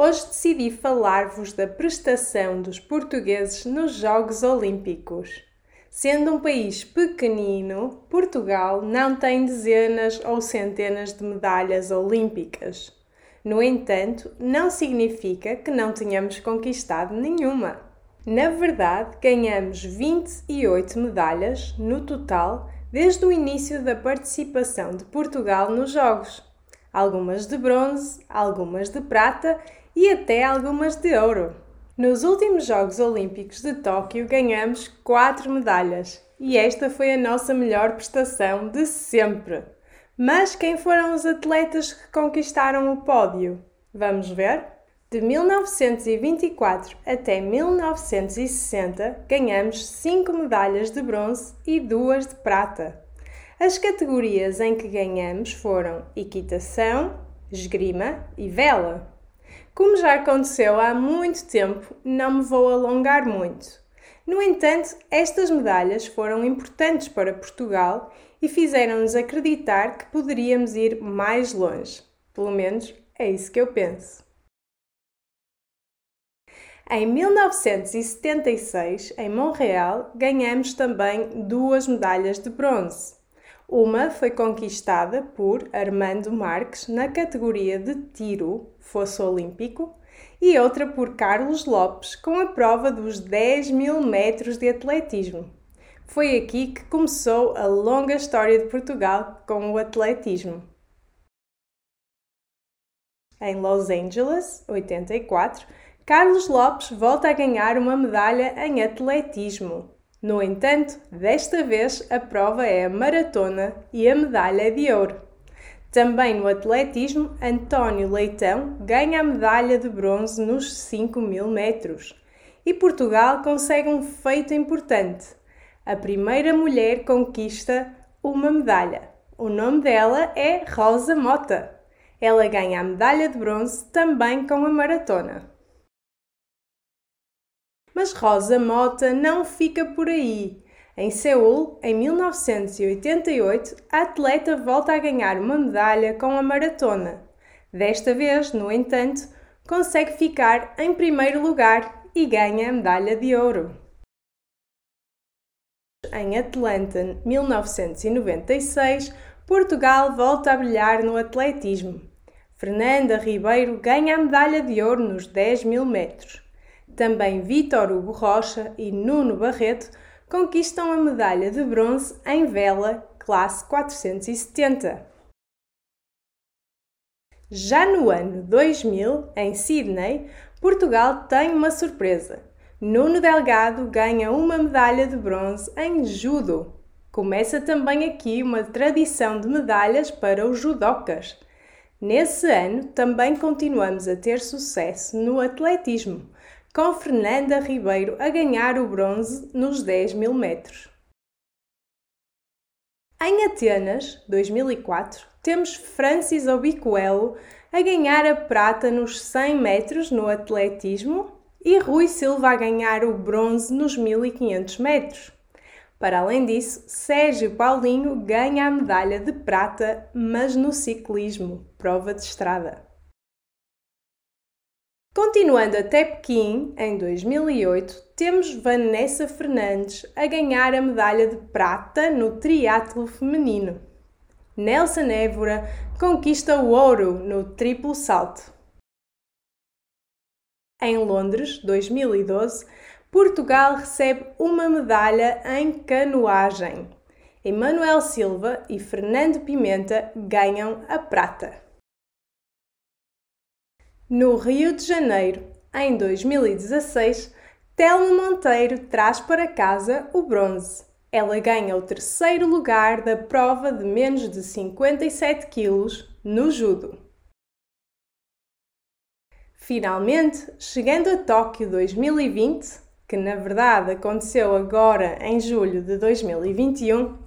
Hoje decidi falar-vos da prestação dos portugueses nos Jogos Olímpicos. Sendo um país pequenino, Portugal não tem dezenas ou centenas de medalhas olímpicas. No entanto, não significa que não tenhamos conquistado nenhuma. Na verdade, ganhamos 28 medalhas no total desde o início da participação de Portugal nos Jogos. Algumas de bronze, algumas de prata e até algumas de ouro. Nos últimos Jogos Olímpicos de Tóquio ganhamos 4 medalhas e esta foi a nossa melhor prestação de sempre. Mas quem foram os atletas que conquistaram o pódio? Vamos ver? De 1924 até 1960, ganhamos 5 medalhas de bronze e 2 de prata. As categorias em que ganhamos foram equitação, esgrima e vela. Como já aconteceu há muito tempo, não me vou alongar muito. No entanto, estas medalhas foram importantes para Portugal e fizeram-nos acreditar que poderíamos ir mais longe. Pelo menos é isso que eu penso. Em 1976, em Montreal, ganhamos também duas medalhas de bronze. Uma foi conquistada por Armando Marques na categoria de tiro, fosso olímpico, e outra por Carlos Lopes com a prova dos 10 mil metros de atletismo. Foi aqui que começou a longa história de Portugal com o atletismo. Em Los Angeles, 84, Carlos Lopes volta a ganhar uma medalha em atletismo. No entanto, desta vez a prova é a maratona e a medalha de ouro. Também no atletismo, António Leitão ganha a medalha de bronze nos 5 mil metros. E Portugal consegue um feito importante. A primeira mulher conquista uma medalha. O nome dela é Rosa Mota. Ela ganha a medalha de bronze também com a maratona. Mas Rosa Mota não fica por aí. Em Seul, em 1988, a atleta volta a ganhar uma medalha com a maratona. Desta vez, no entanto, consegue ficar em primeiro lugar e ganha a medalha de ouro. Em Atlanta, 1996, Portugal volta a brilhar no atletismo. Fernanda Ribeiro ganha a medalha de ouro nos 10 mil metros. Também Vítor Hugo Rocha e Nuno Barreto conquistam a medalha de bronze em vela classe 470. Já no ano 2000, em Sydney, Portugal tem uma surpresa. Nuno Delgado ganha uma medalha de bronze em judo. Começa também aqui uma tradição de medalhas para os judocas. Nesse ano, também continuamos a ter sucesso no atletismo com Fernanda Ribeiro a ganhar o bronze nos 10 mil metros. Em Atenas, 2004, temos Francis Obicoelo a ganhar a prata nos 100 metros no atletismo e Rui Silva a ganhar o bronze nos 1500 metros. Para além disso, Sérgio Paulinho ganha a medalha de prata, mas no ciclismo, prova de estrada. Continuando até Pequim, em 2008, temos Vanessa Fernandes a ganhar a medalha de prata no triatlo feminino. Nelson Évora conquista o ouro no triplo salto. Em Londres, 2012, Portugal recebe uma medalha em canoagem. Emanuel Silva e Fernando Pimenta ganham a prata. No Rio de Janeiro, em 2016, Telma Monteiro traz para casa o bronze. Ela ganha o terceiro lugar da prova de menos de 57 quilos no judo. Finalmente, chegando a Tóquio 2020, que na verdade aconteceu agora em julho de 2021,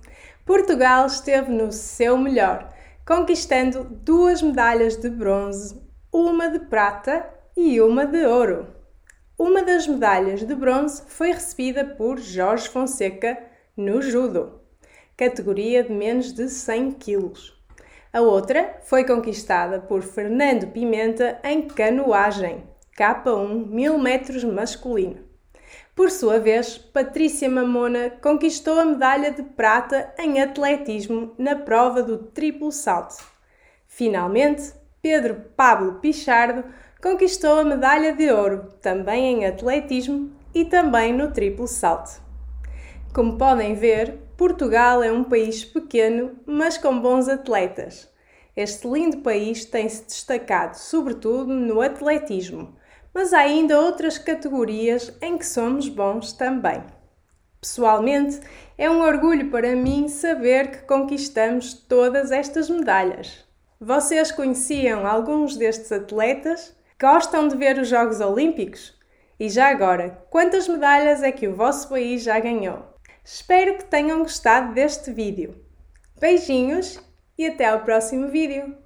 Portugal esteve no seu melhor, conquistando duas medalhas de bronze uma de prata e uma de ouro. Uma das medalhas de bronze foi recebida por Jorge Fonseca no judo, categoria de menos de 100 kg. A outra foi conquistada por Fernando Pimenta em canoagem, K1 1000 metros masculino. Por sua vez, Patrícia Mamona conquistou a medalha de prata em atletismo na prova do triplo salto. Finalmente, Pedro Pablo Pichardo conquistou a medalha de ouro, também em atletismo e também no triplo salto. Como podem ver, Portugal é um país pequeno, mas com bons atletas. Este lindo país tem-se destacado sobretudo no atletismo, mas há ainda outras categorias em que somos bons também. Pessoalmente, é um orgulho para mim saber que conquistamos todas estas medalhas. Vocês conheciam alguns destes atletas? Gostam de ver os Jogos Olímpicos? E já agora, quantas medalhas é que o vosso país já ganhou? Espero que tenham gostado deste vídeo. Beijinhos e até ao próximo vídeo!